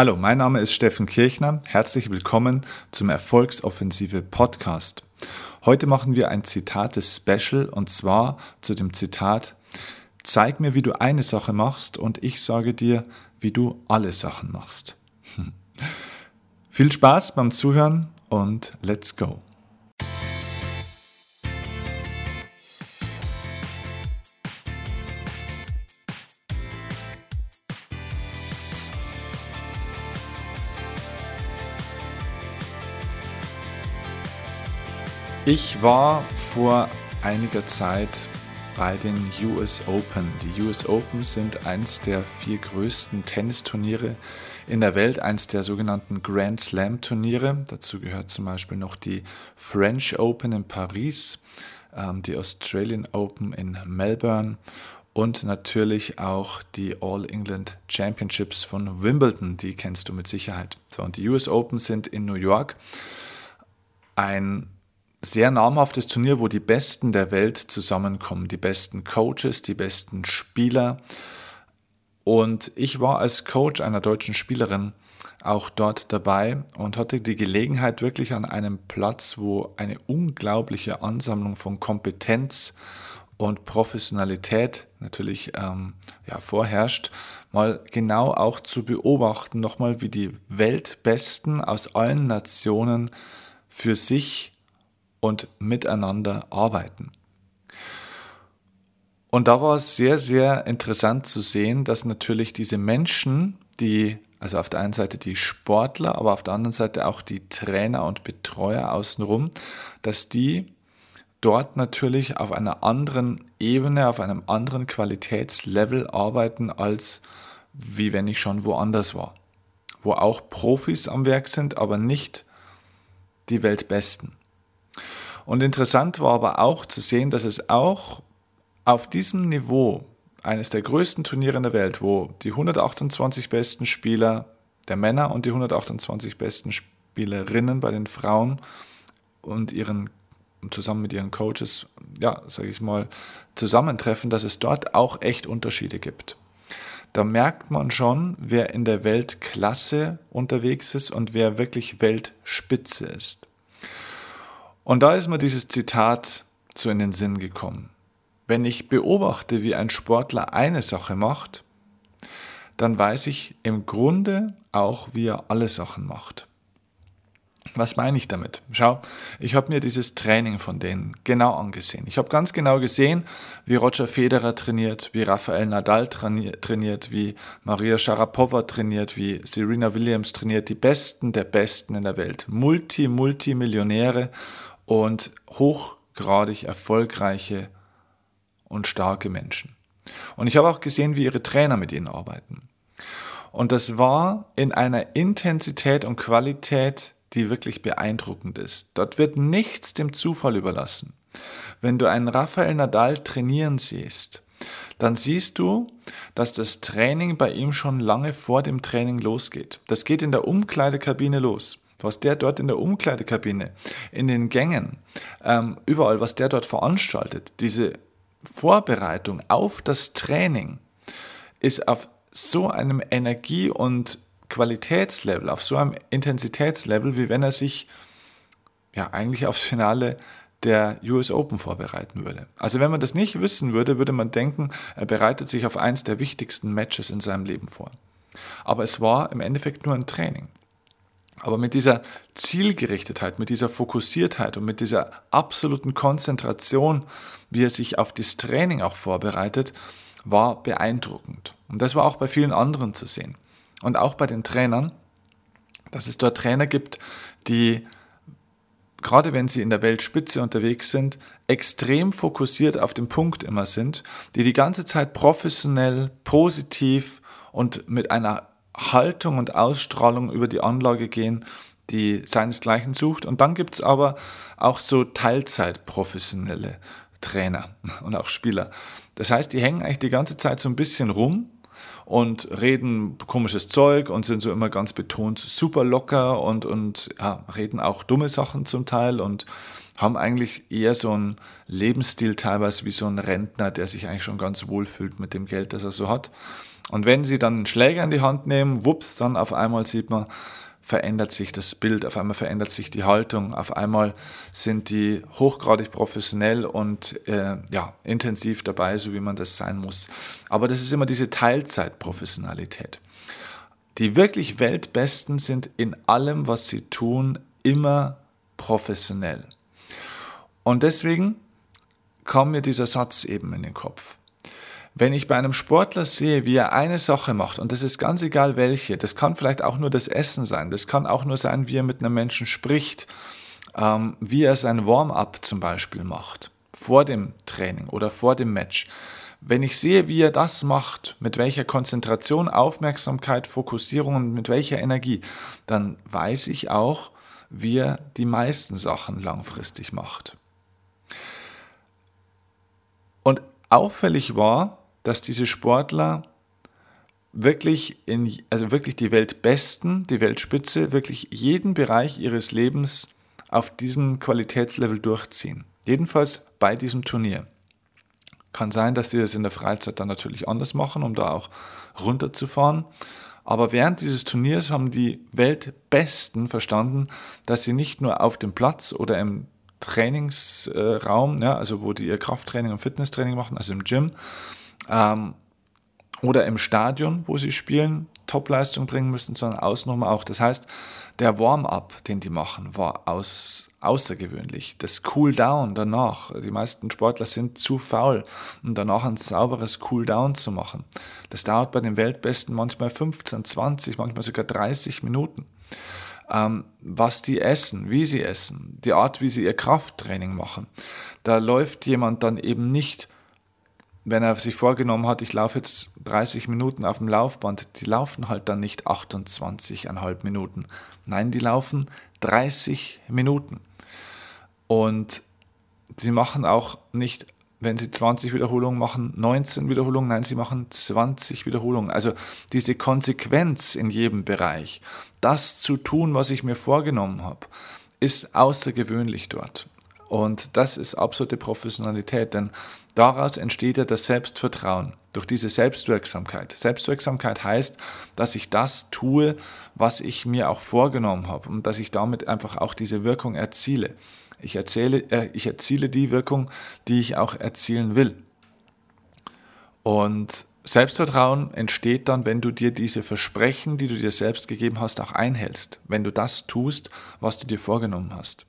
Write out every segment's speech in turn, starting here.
Hallo, mein Name ist Steffen Kirchner. Herzlich willkommen zum Erfolgsoffensive Podcast. Heute machen wir ein Zitates Special und zwar zu dem Zitat Zeig mir, wie du eine Sache machst und ich sage dir, wie du alle Sachen machst. Viel Spaß beim Zuhören und let's go. Ich war vor einiger Zeit bei den US Open. Die US Open sind eins der vier größten Tennisturniere in der Welt, eins der sogenannten Grand Slam Turniere. Dazu gehört zum Beispiel noch die French Open in Paris, ähm, die Australian Open in Melbourne und natürlich auch die All England Championships von Wimbledon. Die kennst du mit Sicherheit. So, und die US Open sind in New York. Ein sehr namhaftes Turnier, wo die Besten der Welt zusammenkommen, die besten Coaches, die besten Spieler. Und ich war als Coach einer deutschen Spielerin auch dort dabei und hatte die Gelegenheit, wirklich an einem Platz, wo eine unglaubliche Ansammlung von Kompetenz und Professionalität natürlich ähm, ja, vorherrscht, mal genau auch zu beobachten, nochmal wie die Weltbesten aus allen Nationen für sich und miteinander arbeiten. Und da war es sehr, sehr interessant zu sehen, dass natürlich diese Menschen, die, also auf der einen Seite die Sportler, aber auf der anderen Seite auch die Trainer und Betreuer außenrum, dass die dort natürlich auf einer anderen Ebene, auf einem anderen Qualitätslevel arbeiten, als wie wenn ich schon woanders war. Wo auch Profis am Werk sind, aber nicht die Weltbesten. Und interessant war aber auch zu sehen, dass es auch auf diesem Niveau eines der größten Turniere in der Welt, wo die 128 besten Spieler der Männer und die 128 besten Spielerinnen bei den Frauen und ihren zusammen mit ihren Coaches, ja, sage ich mal, zusammentreffen, dass es dort auch echt Unterschiede gibt. Da merkt man schon, wer in der Weltklasse unterwegs ist und wer wirklich Weltspitze ist. Und da ist mir dieses Zitat so in den Sinn gekommen. Wenn ich beobachte, wie ein Sportler eine Sache macht, dann weiß ich im Grunde auch, wie er alle Sachen macht. Was meine ich damit? Schau, ich habe mir dieses Training von denen genau angesehen. Ich habe ganz genau gesehen, wie Roger Federer trainiert, wie Rafael Nadal trainiert, wie Maria Sharapova trainiert, wie Serena Williams trainiert, die Besten der Besten in der Welt. Multi, Multimillionäre und hochgradig erfolgreiche und starke Menschen. Und ich habe auch gesehen, wie ihre Trainer mit ihnen arbeiten. Und das war in einer Intensität und Qualität, die wirklich beeindruckend ist. Dort wird nichts dem Zufall überlassen. Wenn du einen Rafael Nadal trainieren siehst, dann siehst du, dass das Training bei ihm schon lange vor dem Training losgeht. Das geht in der Umkleidekabine los was der dort in der Umkleidekabine, in den Gängen, ähm, überall, was der dort veranstaltet, diese Vorbereitung auf das Training ist auf so einem Energie- und Qualitätslevel, auf so einem Intensitätslevel, wie wenn er sich ja eigentlich aufs Finale der US Open vorbereiten würde. Also wenn man das nicht wissen würde, würde man denken, er bereitet sich auf eins der wichtigsten Matches in seinem Leben vor. Aber es war im Endeffekt nur ein Training. Aber mit dieser Zielgerichtetheit, mit dieser Fokussiertheit und mit dieser absoluten Konzentration, wie er sich auf das Training auch vorbereitet, war beeindruckend. Und das war auch bei vielen anderen zu sehen. Und auch bei den Trainern, dass es dort Trainer gibt, die, gerade wenn sie in der Weltspitze unterwegs sind, extrem fokussiert auf den Punkt immer sind, die die ganze Zeit professionell, positiv und mit einer Haltung und Ausstrahlung über die Anlage gehen, die seinesgleichen sucht. Und dann gibt es aber auch so Teilzeitprofessionelle Trainer und auch Spieler. Das heißt, die hängen eigentlich die ganze Zeit so ein bisschen rum und reden komisches Zeug und sind so immer ganz betont super locker und, und ja, reden auch dumme Sachen zum Teil und haben eigentlich eher so einen Lebensstil teilweise wie so ein Rentner, der sich eigentlich schon ganz wohl fühlt mit dem Geld, das er so hat. Und wenn sie dann einen Schläger in die Hand nehmen, wups, dann auf einmal sieht man, verändert sich das Bild, auf einmal verändert sich die Haltung, auf einmal sind die hochgradig professionell und äh, ja, intensiv dabei, so wie man das sein muss. Aber das ist immer diese Teilzeitprofessionalität. Die wirklich Weltbesten sind in allem, was sie tun, immer professionell. Und deswegen kam mir dieser Satz eben in den Kopf. Wenn ich bei einem Sportler sehe, wie er eine Sache macht, und das ist ganz egal welche, das kann vielleicht auch nur das Essen sein, das kann auch nur sein, wie er mit einem Menschen spricht, ähm, wie er sein Warm-up zum Beispiel macht, vor dem Training oder vor dem Match. Wenn ich sehe, wie er das macht, mit welcher Konzentration, Aufmerksamkeit, Fokussierung und mit welcher Energie, dann weiß ich auch, wie er die meisten Sachen langfristig macht. Und auffällig war, dass diese Sportler wirklich in, also wirklich die Weltbesten, die Weltspitze, wirklich jeden Bereich ihres Lebens auf diesem Qualitätslevel durchziehen. Jedenfalls bei diesem Turnier. Kann sein, dass sie das in der Freizeit dann natürlich anders machen, um da auch runterzufahren. Aber während dieses Turniers haben die Weltbesten verstanden, dass sie nicht nur auf dem Platz oder im Trainingsraum, ja, also wo die ihr Krafttraining und Fitnesstraining machen, also im Gym, ähm, oder im Stadion, wo sie spielen, Topleistung bringen müssen, sondern außenrum auch. Das heißt, der Warm-up, den die machen, war aus, außergewöhnlich. Das Cool-down danach, die meisten Sportler sind zu faul, um danach ein sauberes Cool-down zu machen. Das dauert bei den Weltbesten manchmal 15, 20, manchmal sogar 30 Minuten. Ähm, was die essen, wie sie essen, die Art, wie sie ihr Krafttraining machen. Da läuft jemand dann eben nicht wenn er sich vorgenommen hat, ich laufe jetzt 30 Minuten auf dem Laufband, die laufen halt dann nicht 28,5 Minuten. Nein, die laufen 30 Minuten. Und sie machen auch nicht, wenn sie 20 Wiederholungen machen, 19 Wiederholungen, nein, sie machen 20 Wiederholungen. Also diese Konsequenz in jedem Bereich, das zu tun, was ich mir vorgenommen habe, ist außergewöhnlich dort. Und das ist absolute Professionalität, denn daraus entsteht ja das Selbstvertrauen durch diese Selbstwirksamkeit. Selbstwirksamkeit heißt, dass ich das tue, was ich mir auch vorgenommen habe und dass ich damit einfach auch diese Wirkung erziele. Ich, erzähle, äh, ich erziele die Wirkung, die ich auch erzielen will. Und Selbstvertrauen entsteht dann, wenn du dir diese Versprechen, die du dir selbst gegeben hast, auch einhältst. Wenn du das tust, was du dir vorgenommen hast.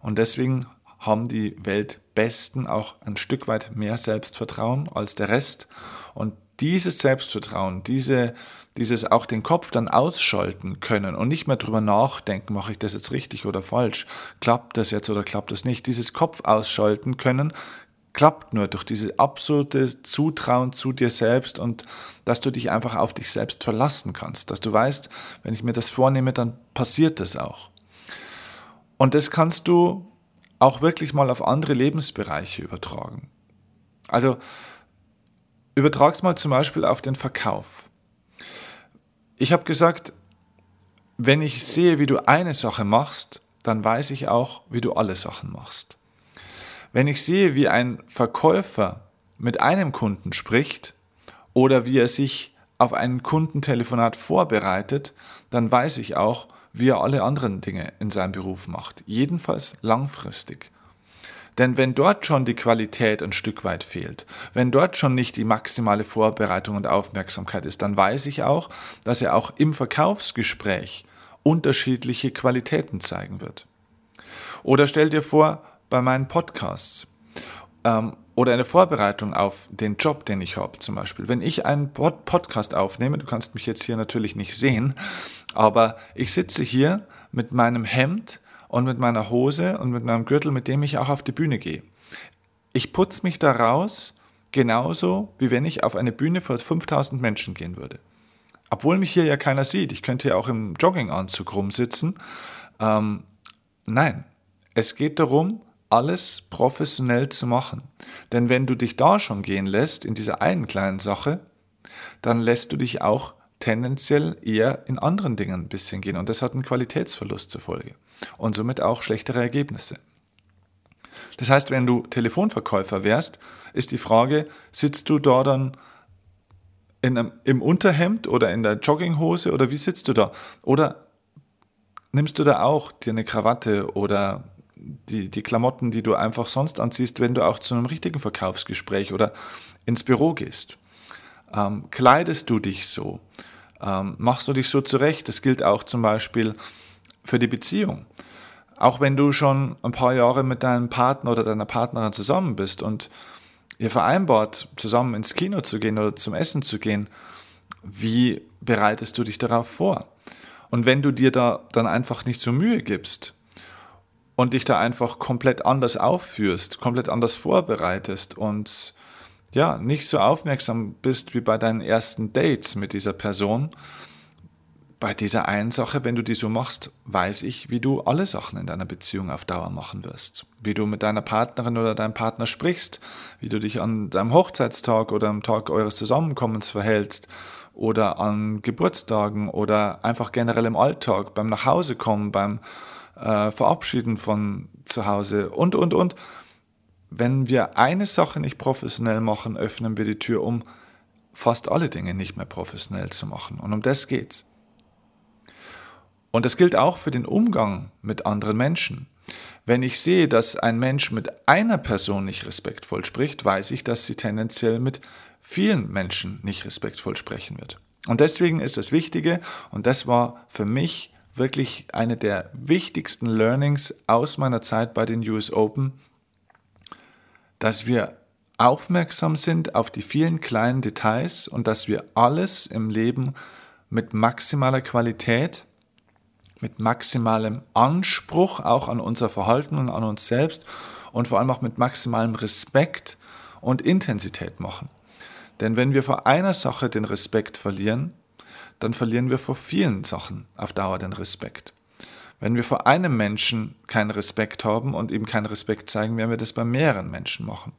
Und deswegen haben die Weltbesten auch ein Stück weit mehr Selbstvertrauen als der Rest. Und dieses Selbstvertrauen, diese, dieses auch den Kopf dann ausschalten können und nicht mehr drüber nachdenken, mache ich das jetzt richtig oder falsch, klappt das jetzt oder klappt das nicht, dieses Kopf ausschalten können, klappt nur durch diese absolute Zutrauen zu dir selbst und dass du dich einfach auf dich selbst verlassen kannst, dass du weißt, wenn ich mir das vornehme, dann passiert das auch. Und das kannst du auch wirklich mal auf andere Lebensbereiche übertragen. Also übertrag mal zum Beispiel auf den Verkauf. Ich habe gesagt, wenn ich sehe, wie du eine Sache machst, dann weiß ich auch, wie du alle Sachen machst. Wenn ich sehe, wie ein Verkäufer mit einem Kunden spricht oder wie er sich auf ein Kundentelefonat vorbereitet, dann weiß ich auch, wie er alle anderen Dinge in seinem Beruf macht. Jedenfalls langfristig. Denn wenn dort schon die Qualität ein Stück weit fehlt, wenn dort schon nicht die maximale Vorbereitung und Aufmerksamkeit ist, dann weiß ich auch, dass er auch im Verkaufsgespräch unterschiedliche Qualitäten zeigen wird. Oder stell dir vor, bei meinen Podcasts ähm, oder eine Vorbereitung auf den Job, den ich habe, zum Beispiel. Wenn ich einen Pod Podcast aufnehme, du kannst mich jetzt hier natürlich nicht sehen, aber ich sitze hier mit meinem Hemd und mit meiner Hose und mit meinem Gürtel, mit dem ich auch auf die Bühne gehe. Ich putze mich da raus, genauso wie wenn ich auf eine Bühne vor 5000 Menschen gehen würde. Obwohl mich hier ja keiner sieht. Ich könnte ja auch im Jogginganzug rumsitzen. Ähm, nein, es geht darum, alles professionell zu machen. Denn wenn du dich da schon gehen lässt, in dieser einen kleinen Sache, dann lässt du dich auch tendenziell eher in anderen Dingen ein bisschen gehen. Und das hat einen Qualitätsverlust zur Folge. Und somit auch schlechtere Ergebnisse. Das heißt, wenn du Telefonverkäufer wärst, ist die Frage, sitzt du da dann einem, im Unterhemd oder in der Jogginghose oder wie sitzt du da? Oder nimmst du da auch dir eine Krawatte oder die, die Klamotten, die du einfach sonst anziehst, wenn du auch zu einem richtigen Verkaufsgespräch oder ins Büro gehst? Ähm, kleidest du dich so? Ähm, machst du dich so zurecht? Das gilt auch zum Beispiel für die Beziehung. Auch wenn du schon ein paar Jahre mit deinem Partner oder deiner Partnerin zusammen bist und ihr vereinbart, zusammen ins Kino zu gehen oder zum Essen zu gehen, wie bereitest du dich darauf vor? Und wenn du dir da dann einfach nicht so Mühe gibst und dich da einfach komplett anders aufführst, komplett anders vorbereitest und ja, nicht so aufmerksam bist wie bei deinen ersten Dates mit dieser Person, bei dieser einen Sache, wenn du die so machst, weiß ich, wie du alle Sachen in deiner Beziehung auf Dauer machen wirst. Wie du mit deiner Partnerin oder deinem Partner sprichst, wie du dich an deinem Hochzeitstag oder am Tag eures Zusammenkommens verhältst oder an Geburtstagen oder einfach generell im Alltag, beim Nachhausekommen, beim äh, Verabschieden von zu Hause und, und, und. Wenn wir eine Sache nicht professionell machen, öffnen wir die Tür, um fast alle Dinge nicht mehr professionell zu machen. Und um das geht's. Und das gilt auch für den Umgang mit anderen Menschen. Wenn ich sehe, dass ein Mensch mit einer Person nicht respektvoll spricht, weiß ich, dass sie tendenziell mit vielen Menschen nicht respektvoll sprechen wird. Und deswegen ist das Wichtige, und das war für mich wirklich eine der wichtigsten Learnings aus meiner Zeit bei den US Open, dass wir aufmerksam sind auf die vielen kleinen Details und dass wir alles im Leben mit maximaler Qualität, mit maximalem Anspruch auch an unser Verhalten und an uns selbst und vor allem auch mit maximalem Respekt und Intensität machen. Denn wenn wir vor einer Sache den Respekt verlieren, dann verlieren wir vor vielen Sachen auf Dauer den Respekt. Wenn wir vor einem Menschen keinen Respekt haben und ihm keinen Respekt zeigen, werden wir das bei mehreren Menschen machen.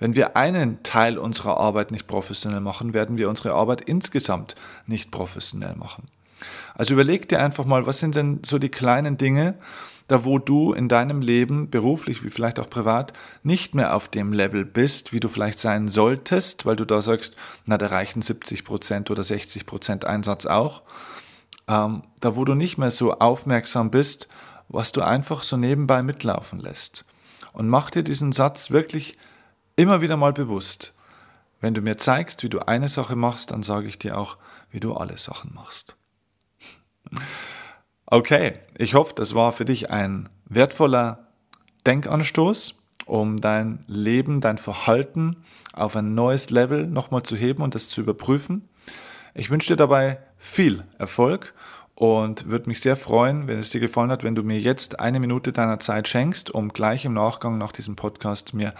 Wenn wir einen Teil unserer Arbeit nicht professionell machen, werden wir unsere Arbeit insgesamt nicht professionell machen. Also überleg dir einfach mal, was sind denn so die kleinen Dinge, da wo du in deinem Leben, beruflich wie vielleicht auch privat, nicht mehr auf dem Level bist, wie du vielleicht sein solltest, weil du da sagst, na, da reichen 70 Prozent oder 60 Prozent Einsatz auch ähm, da wo du nicht mehr so aufmerksam bist, was du einfach so nebenbei mitlaufen lässt. Und mach dir diesen Satz wirklich immer wieder mal bewusst. Wenn du mir zeigst, wie du eine Sache machst, dann sage ich dir auch, wie du alle Sachen machst. Okay, ich hoffe, das war für dich ein wertvoller Denkanstoß, um dein Leben, dein Verhalten auf ein neues Level nochmal zu heben und das zu überprüfen. Ich wünsche dir dabei viel Erfolg und würde mich sehr freuen, wenn es dir gefallen hat, wenn du mir jetzt eine Minute deiner Zeit schenkst, um gleich im Nachgang nach diesem Podcast mir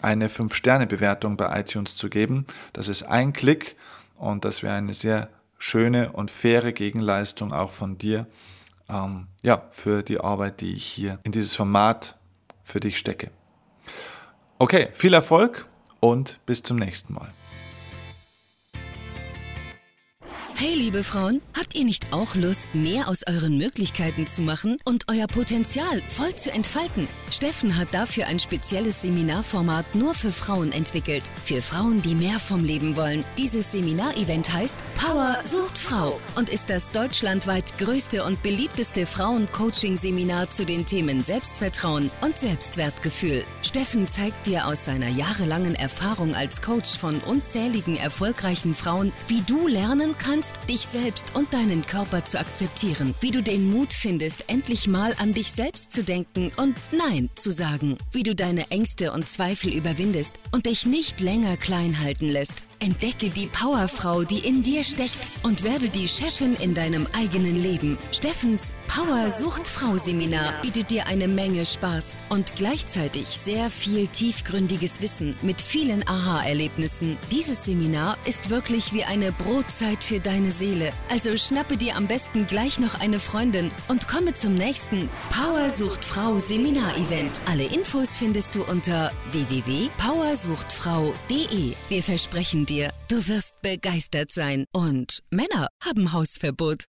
eine 5-Sterne-Bewertung bei iTunes zu geben. Das ist ein Klick und das wäre eine sehr schöne und faire Gegenleistung auch von dir, ähm, ja, für die Arbeit, die ich hier in dieses Format für dich stecke. Okay, viel Erfolg und bis zum nächsten Mal. Hey liebe Frauen, habt ihr nicht auch Lust, mehr aus euren Möglichkeiten zu machen und euer Potenzial voll zu entfalten? Steffen hat dafür ein spezielles Seminarformat nur für Frauen entwickelt. Für Frauen, die mehr vom Leben wollen. Dieses Seminarevent heißt Power sucht Frau und ist das deutschlandweit größte und beliebteste Frauen-Coaching-Seminar zu den Themen Selbstvertrauen und Selbstwertgefühl. Steffen zeigt dir aus seiner jahrelangen Erfahrung als Coach von unzähligen erfolgreichen Frauen, wie du lernen kannst, lernst, dich selbst und deinen Körper zu akzeptieren, wie du den Mut findest, endlich mal an dich selbst zu denken und Nein zu sagen, wie du deine Ängste und Zweifel überwindest und dich nicht länger klein halten lässt. Entdecke die Powerfrau, die in dir steckt und werde die Chefin in deinem eigenen Leben. Steffens Power Sucht Frau Seminar bietet dir eine Menge Spaß und gleichzeitig sehr viel tiefgründiges Wissen mit vielen Aha-Erlebnissen. Dieses Seminar ist wirklich wie eine Brotzeit für deine Seele. Also schnappe dir am besten gleich noch eine Freundin und komme zum nächsten Power Sucht Frau Seminar Event. Alle Infos findest du unter www.powersuchtfrau.de. Wir versprechen dir, du wirst begeistert sein. Und Männer haben Hausverbot.